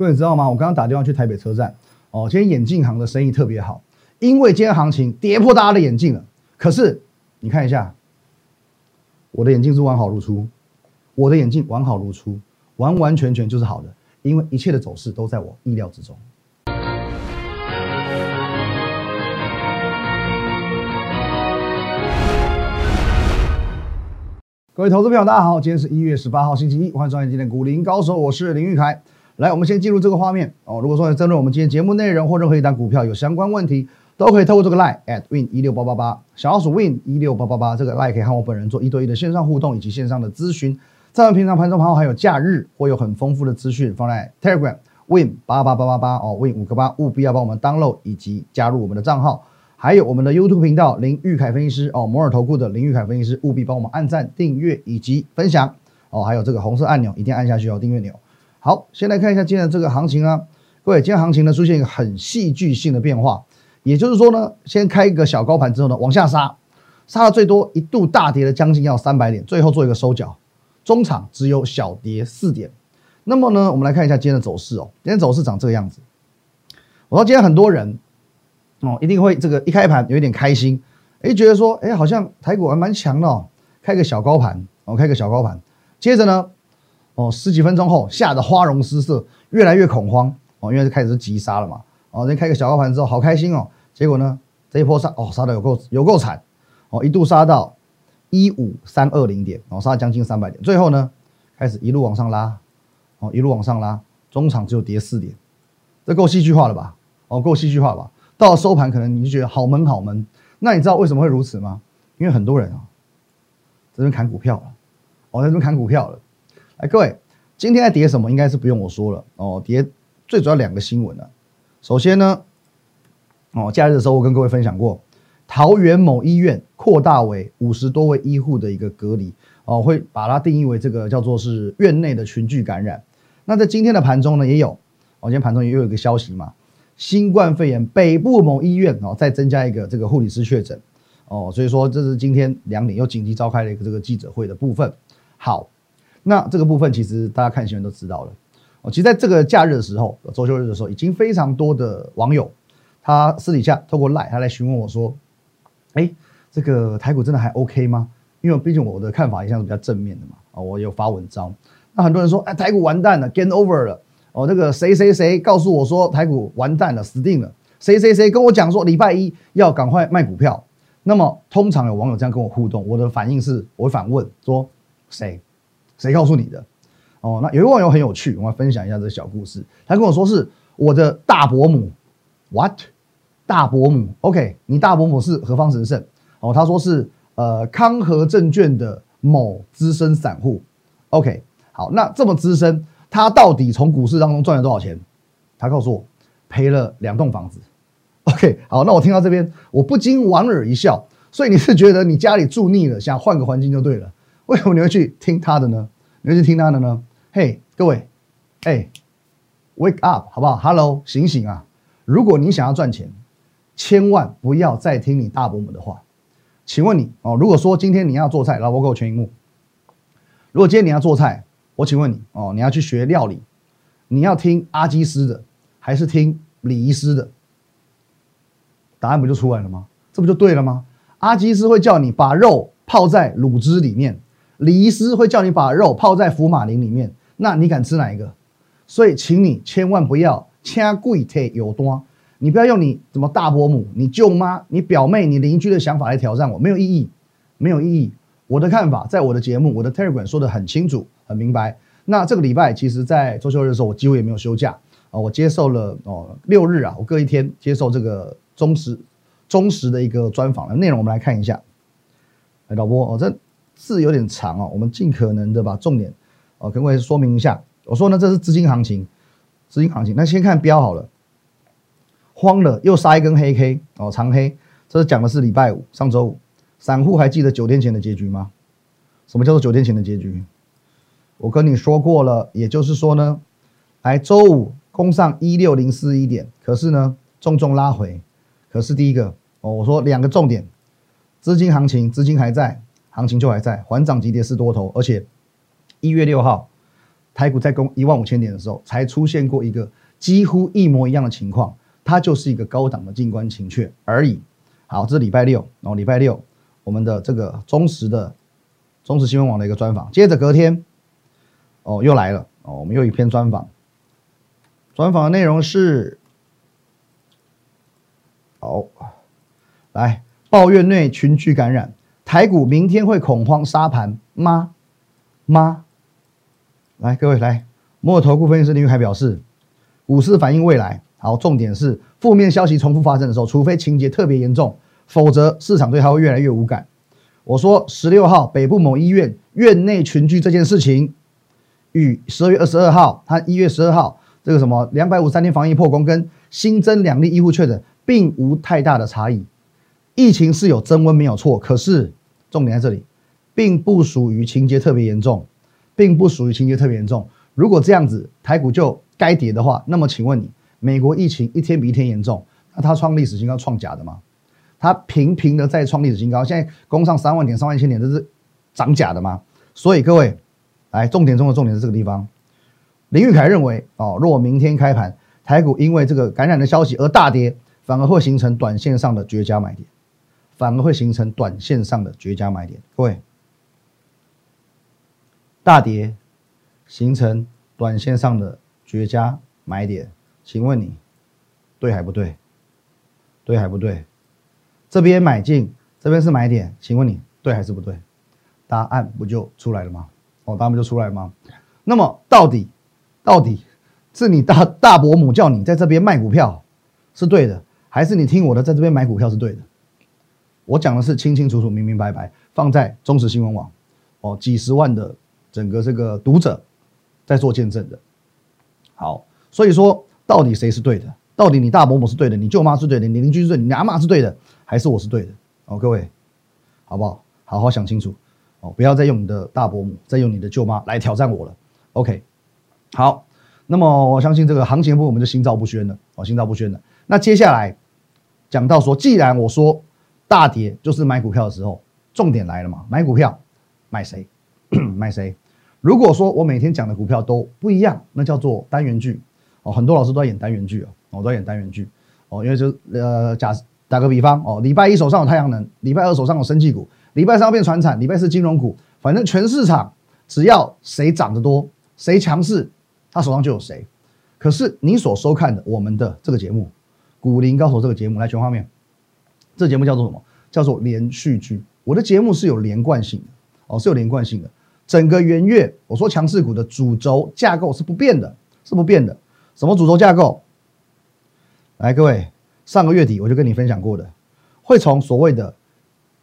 各位知道吗？我刚刚打电话去台北车站，哦，今天眼镜行的生意特别好，因为今天行情跌破大家的眼镜了。可是你看一下，我的眼镜是完好如初，我的眼镜完好如初，完完全全就是好的，因为一切的走势都在我意料之中。各位投资朋友，大家好，今天是一月十八号，星期一，欢迎收看今天股林高手，我是林玉凯。来，我们先进入这个画面哦。如果说针对我们今天节目内容或任何一档股票有相关问题，都可以透过这个 line at win 一六八八八，小老鼠 win 一六八八八，这个 line 可以和我本人做一对一的线上互动以及线上的咨询。在我们平常盘中盘后还有假日，会有很丰富的资讯放在 Telegram win 八八八八八哦，win 五个八，务必要帮我们 download 以及加入我们的账号。还有我们的 YouTube 频道林玉凯分析师哦，摩尔投顾的林玉凯分析师，务必帮我们按赞、订阅以及分享哦。还有这个红色按钮一定按下去哦，订阅钮。好，先来看一下今天的这个行情啊，各位，今天行情呢出现一个很戏剧性的变化，也就是说呢，先开一个小高盘之后呢，往下杀，杀了最多一度大跌了将近要三百点，最后做一个收脚，中场只有小跌四点。那么呢，我们来看一下今天的走势哦，今天走势长这个样子。我说今天很多人。哦，一定会这个一开盘有一点开心，哎，觉得说，哎，好像台股还蛮强的哦，开个小高盘，哦，开个小高盘，接着呢，哦，十几分钟后吓得花容失色，越来越恐慌，哦，因为开始急杀了嘛，哦，先开个小高盘之后好开心哦，结果呢，这一波杀，哦，杀的有够有够惨，哦，一度杀到一五三二零点，哦，杀将近三百点，最后呢，开始一路往上拉，哦，一路往上拉，中场只有跌四点，这够戏剧化了吧？哦，够戏剧化吧？到了收盘，可能你就觉得好闷好闷。那你知道为什么会如此吗？因为很多人啊，这边砍股票了，哦，在这边砍股票了。哎，各位，今天在跌什么？应该是不用我说了哦。跌最主要两个新闻了。首先呢，哦，假日的时候我跟各位分享过，桃园某医院扩大为五十多位医护的一个隔离，哦，会把它定义为这个叫做是院内的群聚感染。那在今天的盘中呢，也有，哦，今天盘中也有一个消息嘛。新冠肺炎北部某医院哦，再增加一个这个护理师确诊哦，所以说这是今天两点又紧急召开了一个这个记者会的部分。好，那这个部分其实大家看新闻都知道了哦。其实在这个假日的时候，周休日的时候，已经非常多的网友他私底下透过赖他来询问我说：“哎，这个台股真的还 OK 吗？”因为毕竟我的看法一向是比较正面的嘛啊，我有发文章。那很多人说：“哎，台股完蛋了，game over 了。”哦，那个谁谁谁告诉我说台股完蛋了，死定了。谁谁谁跟我讲说礼拜一要赶快卖股票。那么通常有网友这样跟我互动，我的反应是，我会反问说谁？谁告诉你的？哦，那有一位网友很有趣，我们分享一下这个小故事。他跟我说是我的大伯母，what？大伯母？OK，你大伯母是何方神圣？哦，他说是呃康和证券的某资深散户。OK，好，那这么资深。他到底从股市当中赚了多少钱？他告诉我，赔了两栋房子。OK，好，那我听到这边，我不禁莞尔一笑。所以你是觉得你家里住腻了，想换个环境就对了？为什么你会去听他的呢？你会去听他的呢？嘿，各位，哎，Wake up，好不好？Hello，醒醒啊！如果你想要赚钱，千万不要再听你大伯母的话。请问你哦，如果说今天你要做菜，老婆给我全荧幕。如果今天你要做菜。我请问你哦，你要去学料理，你要听阿基师的，还是听李医师的？答案不就出来了吗？这不就对了吗？阿基师会叫你把肉泡在卤汁里面，李医师会叫你把肉泡在福马林里面，那你敢吃哪一个？所以，请你千万不要掐贵贴有端，你不要用你什么大伯母、你舅妈、你表妹、你邻居的想法来挑战我，没有意义，没有意义。我的看法，在我的节目、我的 Telegram 说的很清楚。很明白。那这个礼拜，其实，在周休日的时候，我几乎也没有休假啊。我接受了哦六日啊，我各一天接受这个忠实忠实的一个专访的内容。我们来看一下。哎，导播哦，这字有点长哦，我们尽可能的把重点哦跟各位说明一下。我说呢，这是资金行情，资金行情。那先看标好了，慌了又杀一根黑 K 哦，长黑。这是讲的是礼拜五，上周五。散户还记得九天前的结局吗？什么叫做九天前的结局？我跟你说过了，也就是说呢，来周五攻上一六零四一点，可是呢重重拉回，可是第一个哦，我说两个重点，资金行情，资金还在，行情就还在，缓涨急跌是多头，而且一月六号台股在攻一万五千点的时候，才出现过一个几乎一模一样的情况，它就是一个高档的静观情却而已。好，这是礼拜六，然后礼拜六我们的这个忠实的忠实新闻网的一个专访，接着隔天，哦又来了，哦我们又一篇专访，专访的内容是，好，来抱怨内群聚感染，台股明天会恐慌杀盘吗？吗？来，各位来，摩尔投顾分析师林玉凯表示，股市反映未来。好，重点是负面消息重复发生的时候，除非情节特别严重，否则市场对它会越来越无感。我说，十六号北部某医院院内群聚这件事情，与十二月二十二号，他一月十二号这个什么两百五三天防疫破功，跟新增两例医护确诊，并无太大的差异。疫情是有增温没有错，可是重点在这里，并不属于情节特别严重。并不属于情节特别严重。如果这样子，台股就该跌的话，那么请问你，美国疫情一天比一天严重，那它创历史新高创假的吗？它频频的在创历史新高，现在攻上三万点、三万一千点，这是涨假的吗？所以各位，来重点中的重点是这个地方。林玉凯认为，哦，若明天开盘，台股因为这个感染的消息而大跌，反而会形成短线上的绝佳买点，反而会形成短线上的绝佳买点。各位。大跌形成短线上的绝佳买点，请问你对还不对？对还不对？这边买进，这边是买点，请问你对还是不对？答案不就出来了吗？哦，答案不就出来了吗？那么到底到底是你大大伯母叫你在这边卖股票是对的，还是你听我的在这边买股票是对的？我讲的是清清楚楚、明明白白，放在中实新闻网哦，几十万的。整个这个读者在做见证的，好，所以说到底谁是对的？到底你大伯母是对的，你舅妈是对的，你邻居是对，你阿妈是对的，还是我是对的？哦，各位，好不好？好好想清楚哦，不要再用你的大伯母，再用你的舅妈来挑战我了。OK，好，那么我相信这个行情部我们就心照不宣了，哦，心照不宣了。那接下来讲到说，既然我说大跌就是买股票的时候，重点来了嘛，买股票买谁？买谁？如果说我每天讲的股票都不一样，那叫做单元剧哦。很多老师都在演单元剧哦，我都在演单元剧哦。因为就呃，假打个比方哦，礼拜一手上有太阳能，礼拜二手上有生技股，礼拜三要变船产，礼拜四金融股，反正全市场只要谁涨得多，谁强势，他手上就有谁。可是你所收看的我们的这个节目《股林高手》这个节目，来全画面，这节目叫做什么？叫做连续剧。我的节目是有连贯性的哦，是有连贯性的。整个元月，我说强势股的主轴架构是不变的，是不变的。什么主轴架构？来，各位，上个月底我就跟你分享过的，会从所谓的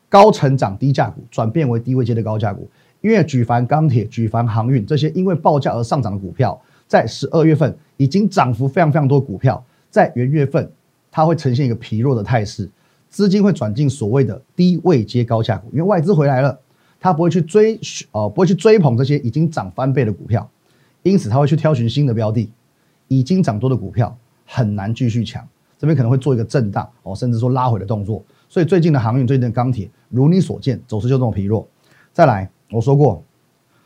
高成长低价股转变为低位阶的高价股。因为举凡钢铁、举凡航运这些因为报价而上涨的股票，在十二月份已经涨幅非常非常多。股票在元月份，它会呈现一个疲弱的态势，资金会转进所谓的低位接高价股，因为外资回来了。他不会去追，呃，不会去追捧这些已经涨翻倍的股票，因此他会去挑选新的标的，已经涨多的股票很难继续抢，这边可能会做一个震荡，哦，甚至说拉回的动作。所以最近的航运、最近的钢铁，如你所见，走势就这么疲弱。再来，我说过，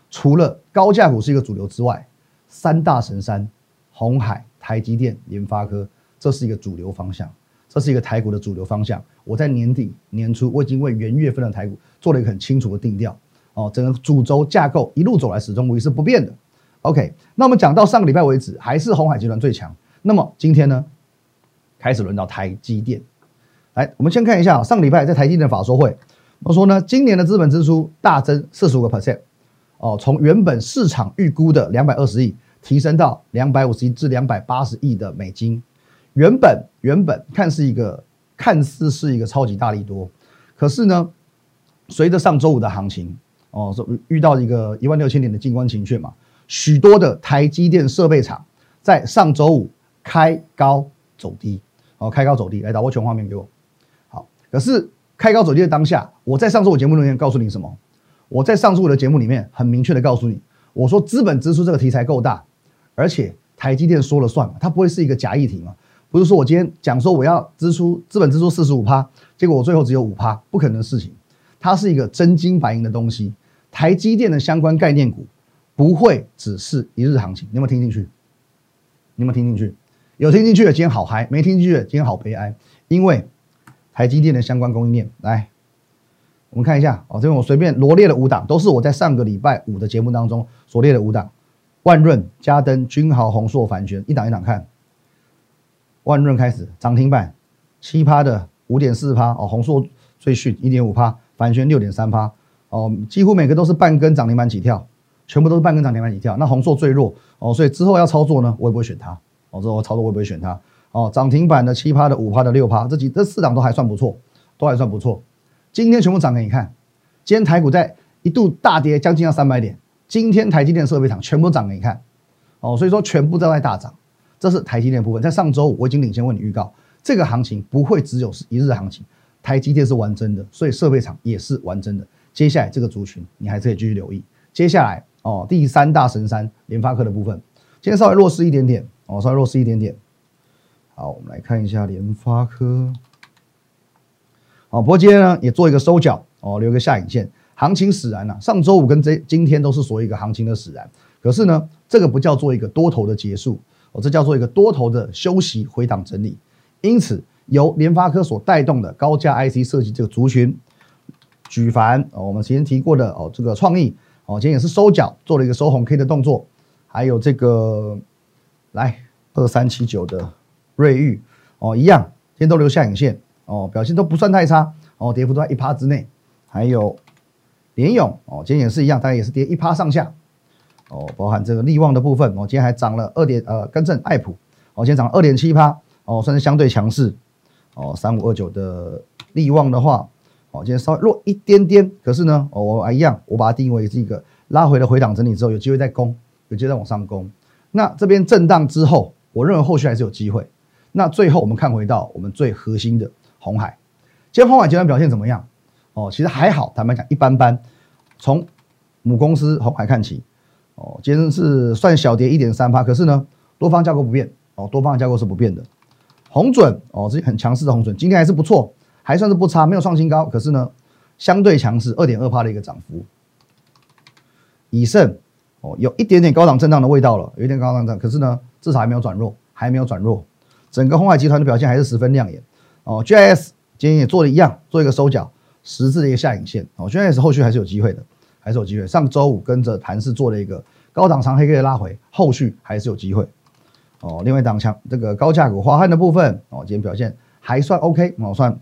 除了高价股是一个主流之外，三大神山，红海、台积电、联发科，这是一个主流方向。这是一个台股的主流方向。我在年底年初，我已经为元月份的台股做了一个很清楚的定调。哦，整个主轴架构一路走来始终无疑是不变的。OK，那我们讲到上个礼拜为止，还是红海集团最强。那么今天呢，开始轮到台积电。来，我们先看一下上个礼拜在台积电法说会，我说呢，今年的资本支出大增四十五个 percent。哦，从原本市场预估的两百二十亿，提升到两百五十亿至两百八十亿的美金。原本原本看是一个看似是一个超级大利多，可是呢，随着上周五的行情哦，遇到一个一万六千点的静观情绪嘛，许多的台积电设备厂在上周五开高走低，哦，开高走低，来导播全画面给我。好，可是开高走低的当下，我在上周五节目里面告诉你什么？我在上周五的节目里面很明确的告诉你，我说资本支出这个题材够大，而且台积电说了算，它不会是一个假议题嘛。不是说我今天讲说我要支出资本支出四十五趴，结果我最后只有五趴，不可能的事情。它是一个真金白银的东西，台积电的相关概念股不会只是一日行情。你有没有听进去？你有没有听进去？有听进去的今天好嗨，没听进去的今天好悲哀。因为台积电的相关供应链，来，我们看一下哦，这边我随便罗列了五档，都是我在上个礼拜五的节目当中所列的五档：万润、嘉登、君豪、宏硕、凡轩，一档一档看。万润开始涨停板，七趴的五点四趴哦，宏硕最逊一点五趴，凡轩六点三趴哦，几乎每个都是半根涨停板起跳，全部都是半根涨停板起跳。那宏硕最弱哦，所以之后要操作呢，我也不会选它哦，之后操作我也不会选它哦？涨停板的七趴的五趴的六趴，这几这四档都还算不错，都还算不错。今天全部涨给你看，今天台股在一度大跌将近要三百点，今天台积电设备厂全部涨给你看哦，所以说全部都在大涨。这是台积电部分，在上周五我已经领先为你预告，这个行情不会只有是一日行情，台积电是玩真的，所以设备厂也是玩真的。接下来这个族群你还是可以继续留意。接下来哦，第三大神山联发科的部分，今天稍微弱势一点点哦，稍微弱势一点点。好，我们来看一下联发科。好，不过今天呢也做一个收脚哦，留个下影线，行情使然了。上周五跟这今天都是属于一个行情的使然，可是呢这个不叫做一个多头的结束。哦，这叫做一个多头的休息回档整理，因此由联发科所带动的高价 IC 设计这个族群，举凡哦，我们之前提过的哦，这个创意哦，今天也是收脚做了一个收红 K 的动作，还有这个来二三七九的瑞昱哦，一样，今天都留下影线哦，表现都不算太差哦，跌幅都在一趴之内，还有联勇哦，今天也是一样，大概也是跌一趴上下。哦，包含这个利旺的部分，哦，今天还涨了二点，呃，更正爱普，哦，今天涨二点七趴，哦，算是相对强势，哦，三五二九的利旺的话，哦，今天稍微弱一点点，可是呢，哦，我一样，我把它定义为是一个拉回了回档整理之后，有机会再攻，有机会再往上攻。那这边震荡之后，我认为后续还是有机会。那最后我们看回到我们最核心的红海，今天红海集团表现怎么样？哦，其实还好，坦白讲一般般。从母公司红海看起。哦，今天是算小跌一点三八，可是呢，多方架构不变哦，多方架构是不变的。红准哦，这很强势的红准，今天还是不错，还算是不差，没有创新高，可是呢，相对强势，二点二帕的一个涨幅。以盛哦，有一点点高档震荡的味道了，有一点高档震荡，可是呢，至少还没有转弱，还没有转弱。整个红海集团的表现还是十分亮眼哦。GIS 今天也做了一样，做一个收脚十字的一个下影线哦，GIS 后续还是有机会的。还是有机会。上周五跟着盘势做了一个高档长黑 K 的拉回，后续还是有机会。哦，另外一档强这个高价股华汉的部分，哦，今天表现还算 OK，哦，算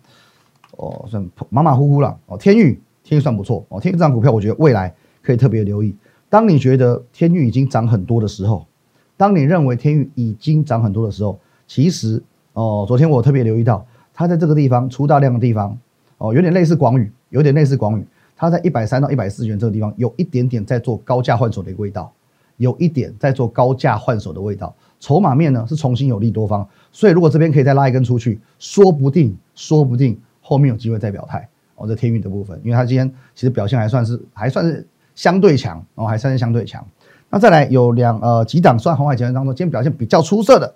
哦算马马虎虎了。哦，天域天域算不错。哦，天域这张股票，我觉得未来可以特别留意。当你觉得天域已经涨很多的时候，当你认为天域已经涨很多的时候，其实哦，昨天我特别留意到，它在这个地方出大量的地方，哦，有点类似广宇，有点类似广宇。它在一百三到一百四元这个地方，有一点点在做高价换手的一个味道，有一点在做高价换手的味道。筹码面呢是重新有利多方，所以如果这边可以再拉一根出去，说不定说不定后面有机会再表态哦。这天运的部分，因为它今天其实表现还算是还算是相对强哦，还算是相对强。那再来有两呃几档算红海集团当中，今天表现比较出色的，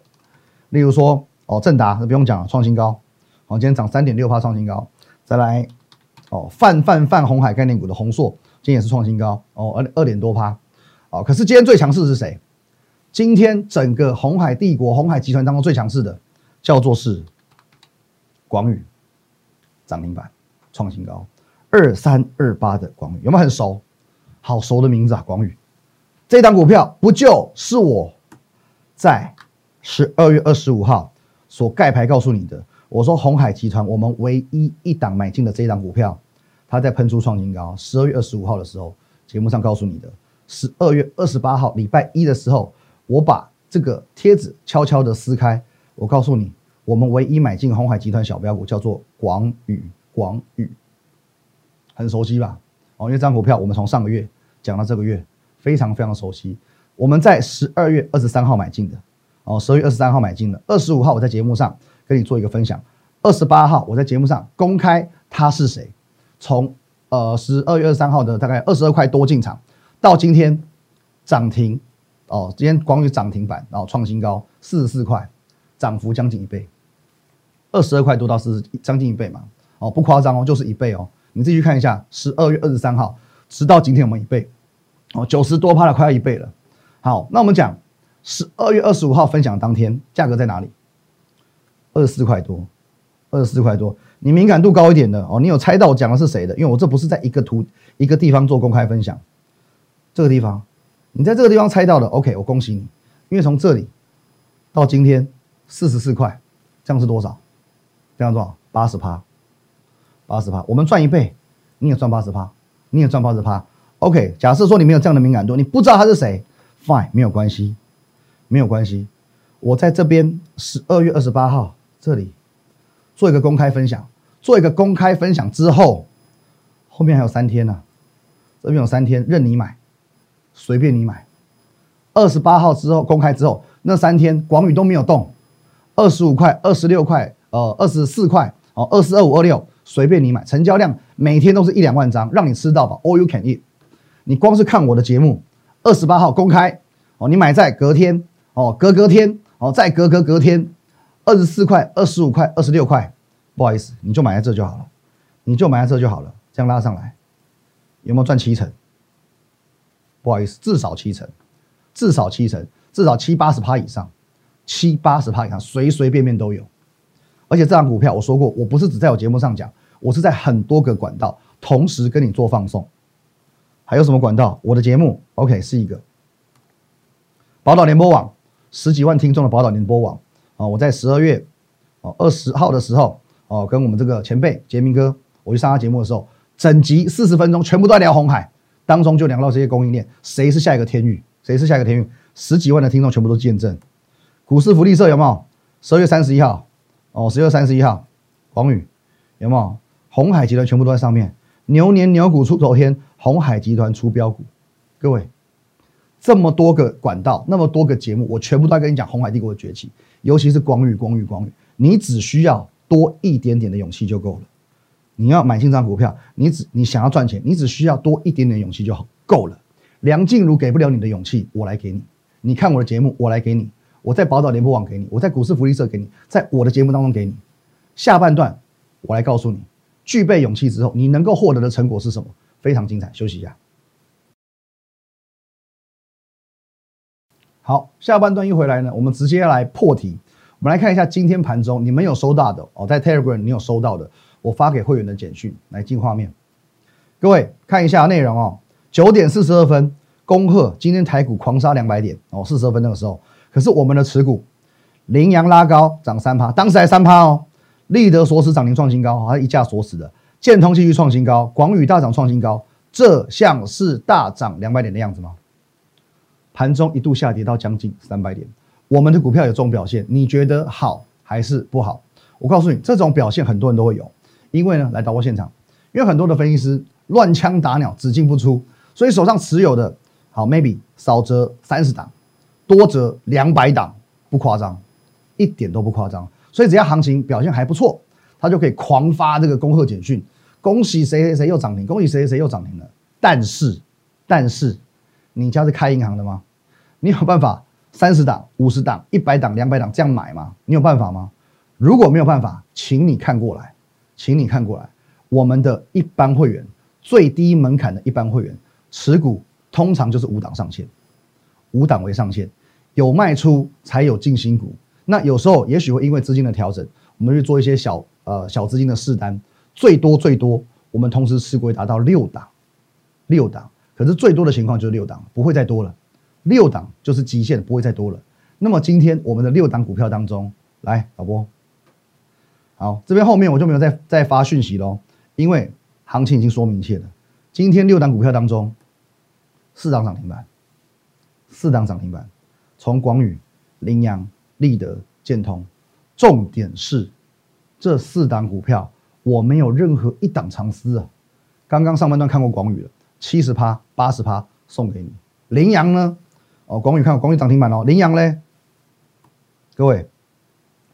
例如说哦正达，那不用讲了，创新高，哦今天涨三点六帕创新高，再来。哦，泛泛泛红海概念股的红硕今天也是创新高哦，二二点多趴，哦，可是今天最强势是谁？今天整个红海帝国、红海集团当中最强势的叫做是广宇，涨停板创新高，二三二八的广宇有没有很熟？好熟的名字啊，广宇，这档股票不就是我在十二月二十五号所盖牌告诉你的？我说红海集团，我们唯一一档买进的这一档股票。它在喷出创新高。十二月二十五号的时候，节目上告诉你的，十二月二十八号礼拜一的时候，我把这个贴纸悄悄的撕开，我告诉你，我们唯一买进红海集团小标股叫做广宇，广宇，很熟悉吧？哦，因为这张股票我们从上个月讲到这个月，非常非常熟悉。我们在十二月二十三号买进的，哦，十二月二十三号买进的，二十五号我在节目上跟你做一个分享，二十八号我在节目上公开他是谁。从呃十二月二十三号的大概二十二块多进场，到今天涨停哦，今天光宇涨停板，然后创新高四十四块，涨幅将近一倍，二十二块多到四十将近一倍嘛，哦不夸张哦，就是一倍哦，你自己去看一下，十二月二十三号直到今天我们一倍？哦，九十多趴了，快要一倍了。好，那我们讲十二月二十五号分享当天价格在哪里？二十四块多，二十四块多。你敏感度高一点的哦，你有猜到我讲的是谁的？因为我这不是在一个图一个地方做公开分享，这个地方，你在这个地方猜到的，OK，我恭喜你，因为从这里到今天四十四块，这样是多少？这样多少？八十趴，八十趴，我们赚一倍，你也赚八十趴，你也赚八十趴。OK，假设说你没有这样的敏感度，你不知道他是谁，Fine，没有关系，没有关系。我在这边十二月二十八号这里做一个公开分享。做一个公开分享之后，后面还有三天呢，这边有三天任你买，随便你买。二十八号之后公开之后，那三天广宇都没有动，二十五块、二十六块、呃二十四块、哦二十二五二六，随便你买，成交量每天都是一两万张，让你吃到饱，all you can eat。你光是看我的节目，二十八号公开哦，你买在隔天哦，隔隔天哦，再隔隔隔天，二十四块、二十五块、二十六块。不好意思，你就买在这就好了，你就买在这就好了，这样拉上来，有没有赚七成？不好意思，至少七成，至少七成，至少七八十趴以上，七八十趴以上，随随便便都有。而且这张股票我说过，我不是只在我节目上讲，我是在很多个管道同时跟你做放送。还有什么管道？我的节目 OK 是一个宝岛联播网，十几万听众的宝岛联播网啊，我在十二月哦二十号的时候。哦，跟我们这个前辈杰明哥，我去上他节目的时候，整集四十分钟全部都在聊红海，当中就聊到这些供应链，谁是下一个天域，谁是下一个天域，十几万的听众全部都见证。股市福利社有没有？十二月三十一号，哦，十二月三十一号，黄宇有没有？红海集团全部都在上面，牛年牛股出头天，红海集团出标股，各位，这么多个管道，那么多个节目，我全部都在跟你讲红海帝国的崛起，尤其是光宇，光宇，光宇，你只需要。多一点点的勇气就够了。你要买进这张股票，你只你想要赚钱，你只需要多一点点勇气就好够了。梁静茹给不了你的勇气，我来给你。你看我的节目，我来给你。我在宝岛联播网给你，我在股市福利社给你，在我的节目当中给你。下半段我来告诉你，具备勇气之后，你能够获得的成果是什么？非常精彩。休息一下。好，下半段一回来呢，我们直接来破题。我们来看一下今天盘中你们有收到的哦，在 Telegram 你有收到的，我发给会员的简讯来进画面。各位看一下内容哦，九点四十二分，恭贺今天台股狂杀两百点哦，四十二分那个时候，可是我们的持股，羚羊拉高涨三趴，当时还三趴哦，立德锁死涨停创新高，还一架锁死的，建通继续创新高，广宇大涨创新高，这像是大涨两百点的样子吗？盘中一度下跌到将近三百点。我们的股票有这种表现，你觉得好还是不好？我告诉你，这种表现很多人都会有，因为呢，来导播现场，因为很多的分析师乱枪打鸟，只进不出，所以手上持有的，好，maybe 少则三十档，多则两百档，不夸张，一点都不夸张。所以只要行情表现还不错，他就可以狂发这个恭贺简讯，恭喜谁谁谁又涨停，恭喜谁谁谁又涨停了。但是，但是，你家是开银行的吗？你有办法？三十档、五十档、一百档、两百档这样买吗？你有办法吗？如果没有办法，请你看过来，请你看过来。我们的一般会员最低门槛的一般会员持股通常就是五档上限，五档为上限，有卖出才有进新股。那有时候也许会因为资金的调整，我们去做一些小呃小资金的试单，最多最多我们同时持股达到六档，六档。可是最多的情况就是六档，不会再多了。六档就是极限，不会再多了。那么今天我们的六档股票当中，来导播，好，这边后面我就没有再再发讯息喽，因为行情已经说明一切了。今天六档股票当中，四档涨停板，四档涨停板，从广宇、羚羊、立德、建通，重点是这四档股票我没有任何一档藏私啊。刚刚上半段看过广宇了，七十趴、八十趴送给你，羚羊呢？哦，广宇看广宇涨停板哦，羚羊嘞，各位，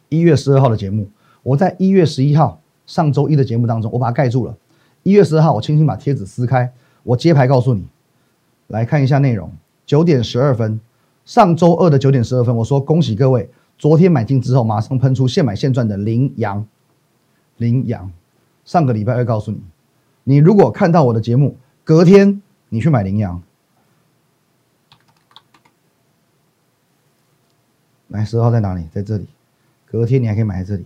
一月十二号的节目，我在一月十一号上周一的节目当中，我把它盖住了。一月十二号，我轻轻把贴纸撕开，我揭牌告诉你，来看一下内容。九点十二分，上周二的九点十二分，我说恭喜各位，昨天买进之后马上喷出现买现赚的羚羊，羚羊。上个礼拜二告诉你，你如果看到我的节目，隔天你去买羚羊。来，十号在哪里？在这里。隔天你还可以买在这里。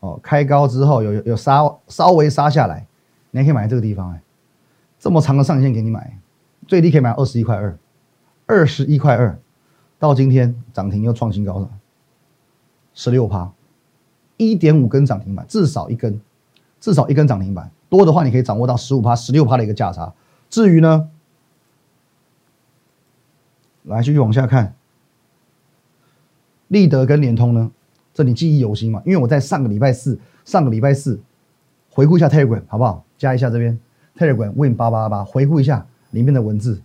哦，开高之后有有杀，稍微杀下来，你还可以买在这个地方。哎，这么长的上限给你买，最低可以买二十一块二，二十一块二，到今天涨停又创新高了，十六趴，一点五根涨停板，至少一根。至少一根涨停板，多的话你可以掌握到十五趴、十六趴的一个价差。至于呢，来继续往下看，立德跟联通呢？这你记忆犹新嘛？因为我在上个礼拜四，上个礼拜四回顾一下 Telegram 好不好？加一下这边 Telegram Win 八八八，回顾一下里面的文字。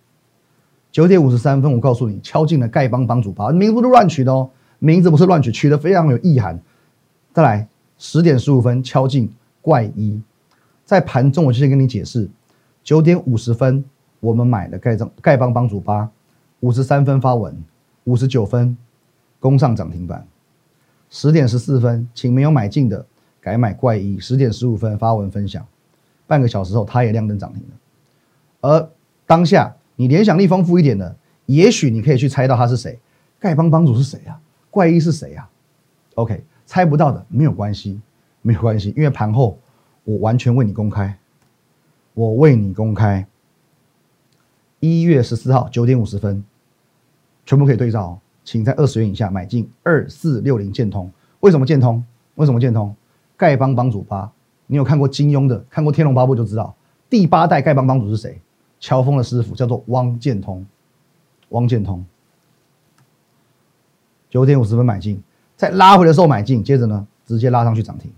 九点五十三分，我告诉你，敲进了丐帮帮主吧，名字不是乱取的哦，名字不是乱取，取的非常有意涵。再来，十点十五分敲进怪一，在盘中我就先跟你解释，九点五十分我们买了丐帮丐帮帮主八，五十三分发文，五十九分攻上涨停板。十点十四分，请没有买进的改买怪一。十点十五分发文分享，半个小时后它也亮灯涨停了。而当下你联想力丰富一点的，也许你可以去猜到他是谁，丐帮帮主是谁啊？怪一是谁啊？OK，猜不到的没有关系，没有关系，因为盘后我完全为你公开，我为你公开。一月十四号九点五十分，全部可以对照。请在二十元以下买进二四六零建通，为什么建通？为什么建通？丐帮帮主八，你有看过金庸的，看过天龙八部就知道，第八代丐帮帮主是谁？乔峰的师傅叫做汪建通，汪建通。九点五十分买进，在拉回的时候买进，接着呢，直接拉上去涨停，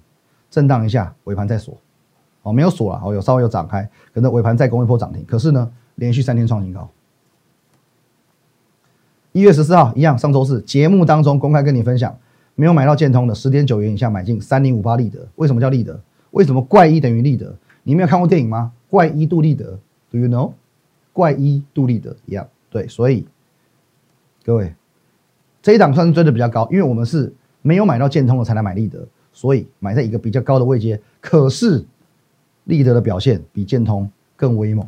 震荡一下，尾盘再锁，哦，没有锁了，哦，有稍微有展开，可能尾盘再攻一波涨停，可是呢，连续三天创新高。一月十四号一样，上周四节目当中公开跟你分享，没有买到建通的十点九元以下买进三零五八立德。为什么叫立德？为什么怪一等于立德？你没有看过电影吗？怪一杜立德，Do you know？怪一杜立德一样，对，所以各位这一档算是追的比较高，因为我们是没有买到建通的才来买立德，所以买在一个比较高的位阶。可是立德的表现比建通更威猛，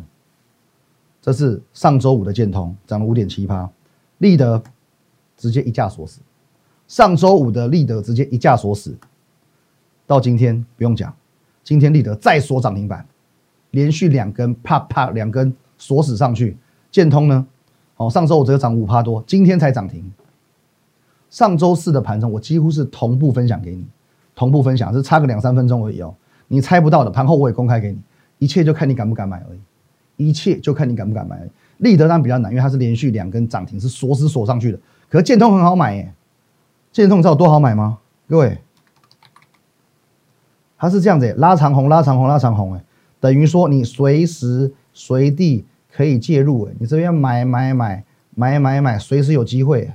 这是上周五的建通涨了五点七八。立德直接一价锁死，上周五的立德直接一价锁死，到今天不用讲，今天立德再锁涨停板，连续两根啪啪两根锁死上去。建通呢？哦，上周五只有涨五趴多，今天才涨停。上周四的盘中我几乎是同步分享给你，同步分享是差个两三分钟而已哦。你猜不到的盘后我也公开给你，一切就看你敢不敢买而已，一切就看你敢不敢买。而已。立德当然比较难，因为它是连续两根涨停，是锁死锁上去的。可是建通很好买耶，建通你知道多好买吗？各位，它是这样子，拉长红，拉长红，拉长红，哎，等于说你随时随地可以介入，哎，你这边买买买买买买，随时有机会，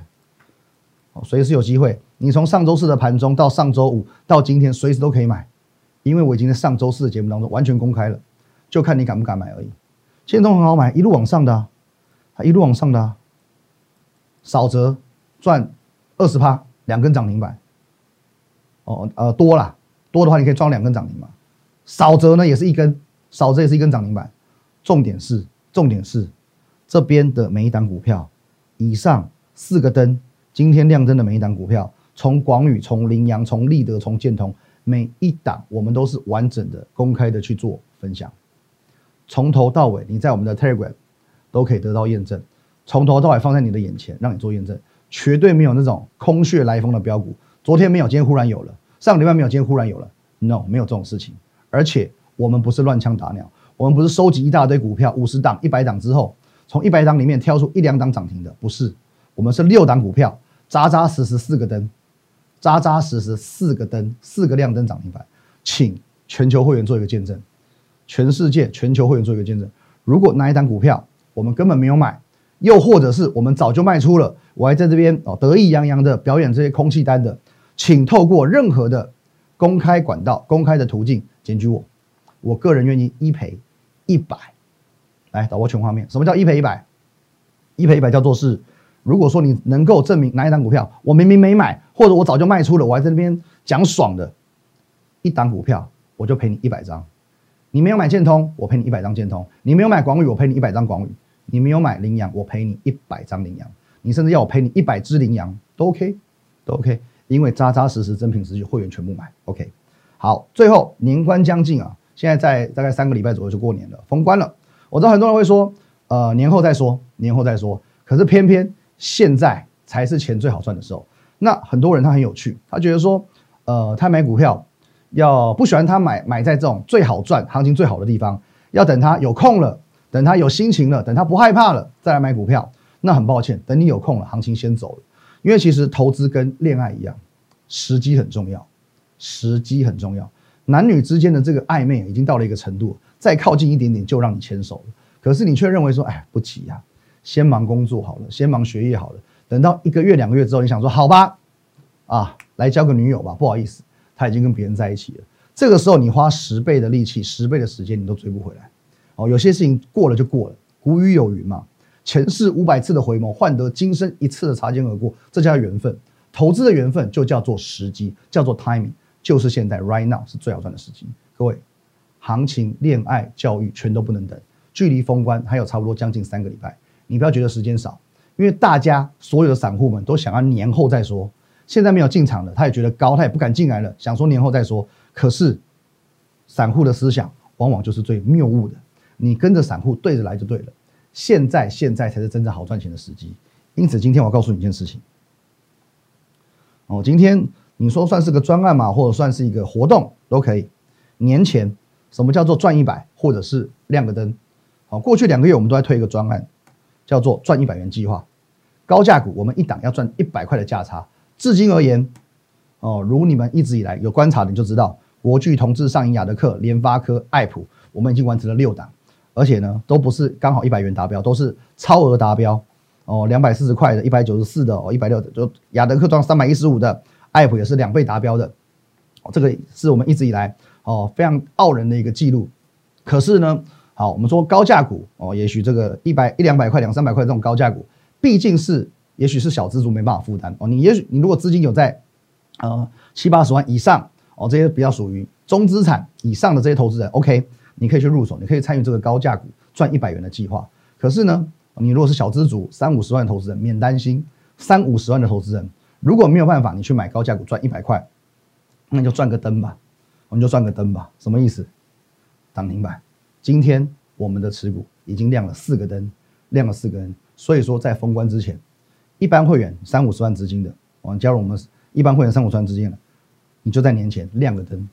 哦，随时有机会。你从上周四的盘中到上周五到今天，随时都可以买，因为我已经在上周四的节目当中完全公开了，就看你敢不敢买而已。建通很好买，一路往上的。它一路往上的，少则赚二十趴，两根涨停板。哦，呃，多了，多的话你可以赚两根涨停板。少则呢也是一根，少则也是一根涨停板。重点是，重点是这边的每一档股票，以上四个灯，今天亮灯的每一档股票，从广宇、从羚羊、从立德、从建通，每一档我们都是完整的、公开的去做分享，从头到尾，你在我们的 Telegram。都可以得到验证，从头到尾放在你的眼前，让你做验证，绝对没有那种空穴来风的标股。昨天没有，今天忽然有了；上个礼拜没有，今天忽然有了。No，没有这种事情。而且我们不是乱枪打鸟，我们不是收集一大堆股票，五十档、一百档之后，从一百档里面挑出一两档涨停的，不是。我们是六档股票，扎扎实实四个灯，扎扎实实四个灯，四个亮灯涨停板，请全球会员做一个见证，全世界全球会员做一个见证。如果哪一档股票，我们根本没有买，又或者是我们早就卖出了，我还在这边哦得意洋洋的表演这些空气单的，请透过任何的公开管道、公开的途径检举我，我个人愿意一赔一百。来导播全画面，什么叫一赔一百？一赔一百叫做是，如果说你能够证明哪一档股票我明明没买，或者我早就卖出了，我还在那边讲爽的，一档股票我就赔你一百张。你没有买建通，我赔你一百张建通；你没有买广宇，我赔你一百张广宇；你没有买羚羊，我赔你一百张羚羊；你甚至要我赔你一百只羚羊都 OK，都 OK，因为扎扎实实真品实据，会员全部买 OK。好，最后年关将近啊，现在在大概三个礼拜左右就过年了，封关了。我知道很多人会说，呃，年后再说，年后再说。可是偏偏现在才是钱最好赚的时候。那很多人他很有趣，他觉得说，呃，他买股票要不喜欢他买买在这种最好赚、行情最好的地方，要等他有空了，等他有心情了，等他不害怕了再来买股票。那很抱歉，等你有空了，行情先走了。因为其实投资跟恋爱一样，时机很重要，时机很重要。男女之间的这个暧昧已经到了一个程度，再靠近一点点就让你牵手了。可是你却认为说，哎，不急呀，先忙工作好了，先忙学业好了。等到一个月、两个月之后，你想说好吧，啊，来交个女友吧。不好意思，他已经跟别人在一起了。这个时候你花十倍的力气、十倍的时间，你都追不回来。哦，有些事情过了就过了。古语有云嘛，前世五百次的回眸，换得今生一次的擦肩而过，这叫缘分。投资的缘分就叫做时机，叫做 timing，就是现在 right now 是最好赚的时机。各位，行情、恋爱、教育全都不能等，距离封关还有差不多将近三个礼拜，你不要觉得时间少。因为大家所有的散户们都想要年后再说，现在没有进场的，他也觉得高，他也不敢进来了，想说年后再说。可是，散户的思想往往就是最谬误的，你跟着散户对着来就对了。现在现在才是真正好赚钱的时机。因此，今天我告诉你一件事情。哦，今天你说算是个专案嘛，或者算是一个活动都可以。年前什么叫做赚一百，或者是亮个灯？好，过去两个月我们都在推一个专案，叫做赚一百元计划。高价股，我们一档要赚一百块的价差。至今而言，哦，如你们一直以来有观察的，你就知道，国巨、同志、上银、雅德克、联发科、爱普，我们已经完成了六档，而且呢，都不是刚好一百元达标，都是超额达标。哦，两百四十块的，一百九十四的，哦，一百六的，就雅德克赚三百一十五的，爱普也是两倍达标的。哦，这个是我们一直以来哦非常傲人的一个记录。可是呢，好，我们说高价股，哦，也许这个一百一两百块、两三百块这种高价股。毕竟是，也许是小资族没办法负担哦。你也许你如果资金有在，呃七八十万以上哦，这些比较属于中资产以上的这些投资人，OK，你可以去入手，你可以参与这个高价股赚一百元的计划。可是呢，你如果是小资族三五十万投资人，免担心，三五十万的投资人如果没有办法，你去买高价股赚一百块，那你就赚个灯吧，我们就赚个灯吧。什么意思？涨停板，今天我们的持股已经亮了四个灯，亮了四个灯。所以说，在封关之前，一般会员三五十万资金的，我加入我们一般会员三五十万资金的，你就在年前亮个灯，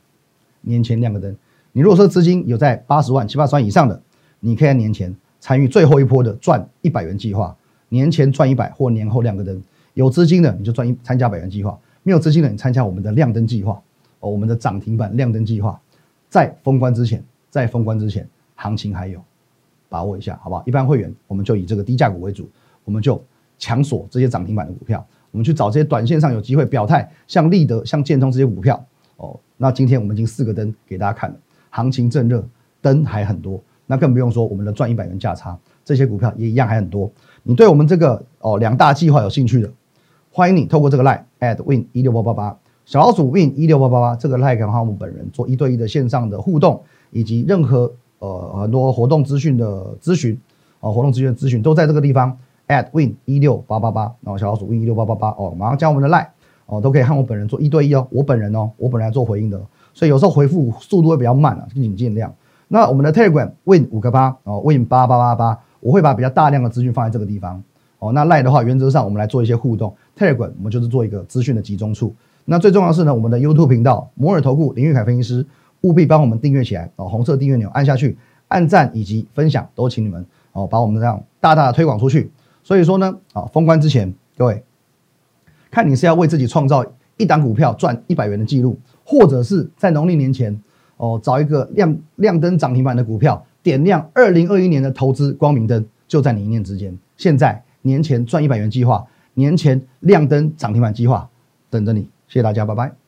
年前亮个灯。你如果说资金有在八十万七八十万以上的，你可以在年前参与最后一波的赚一百元计划，年前赚一百或年后亮个灯。有资金的你就赚一参加百元计划，没有资金的你参加我们的亮灯计划哦，我们的涨停板亮灯计划，在封关之前，在封关之前，行情还有。把握一下，好不好？一般会员我们就以这个低价股为主，我们就强锁这些涨停板的股票，我们去找这些短线上有机会表态，像立德、像建通这些股票哦。那今天我们已经四个灯给大家看了，行情正热，灯还很多，那更不用说我们的赚一百元价差，这些股票也一样还很多。你对我们这个哦两大计划有兴趣的，欢迎你透过这个 line at win 一六八八八小老鼠 win 一六八八八这个 like 和我们本人做一对一的线上的互动，以及任何。呃，很多活动资讯的咨询，哦，活动资讯的咨询都在这个地方，at win 一六八八八，然后小老鼠 win 一六八八八，哦，马上加我们的 line，哦，都可以和我本人做一对一哦，我本人哦，我本人来做回应的，所以有时候回复速度会比较慢啊，请尽量。那我们的 telegram win 五个八，哦，win 八八八八，我会把比较大量的资讯放在这个地方，哦，那 Lie 的话，原则上我们来做一些互动，telegram 我们就是做一个资讯的集中处。那最重要是呢，我们的 YouTube 频道摩尔投顾林玉凯分析师。务必帮我们订阅起来哦，红色订阅钮按下去，按赞以及分享都请你们哦，把我们这样大大的推广出去。所以说呢，啊，封关之前，各位看你是要为自己创造一档股票赚一百元的记录，或者是在农历年前哦找一个亮亮灯涨停板的股票，点亮二零二一年的投资光明灯，就在你一念之间。现在年前赚一百元计划，年前亮灯涨停板计划等着你。谢谢大家，拜拜。